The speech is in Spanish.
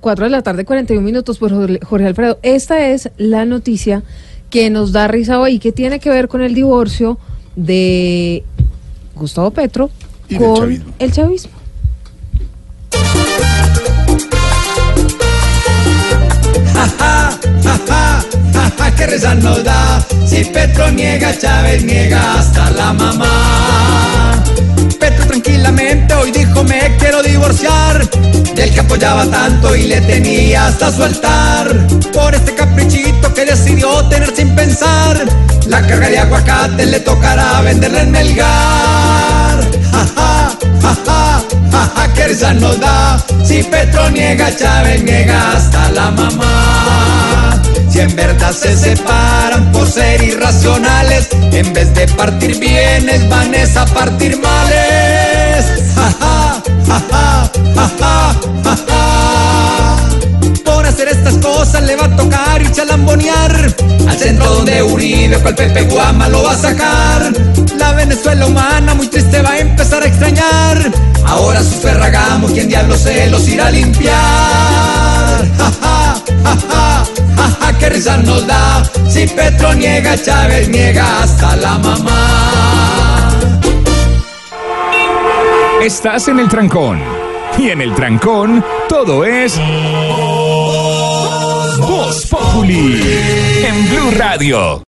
4 de la tarde, 41 minutos por Jorge Jorge Alfredo. Esta es la noticia que nos da risa hoy, que tiene que ver con el divorcio de Gustavo Petro Y con chavismo. el chavismo. que risa nos da si Petro niega, Chávez niega hasta la mamá. Apoyaba tanto y le tenía hasta su altar por este caprichito que decidió tener sin pensar. La carga de aguacate le tocará venderla en Melgar. Ja, ja, ja, ja, ja, que risa nos da si Petro niega, Chávez niega hasta la mamá. Si en verdad se separan por ser irracionales, en vez de partir bienes van a partir males. Le va a tocar irse a lambonear al centro donde Uribe cual Pepe Guama lo va a sacar. La Venezuela humana muy triste va a empezar a extrañar. Ahora sus ferragamos, quien diablo se los irá a limpiar. Ja, ja, ja, ja, qué risa nos da. Si Petro niega, Chávez niega hasta la mamá. Estás en el trancón. Y en el trancón, todo es. En Blue Radio.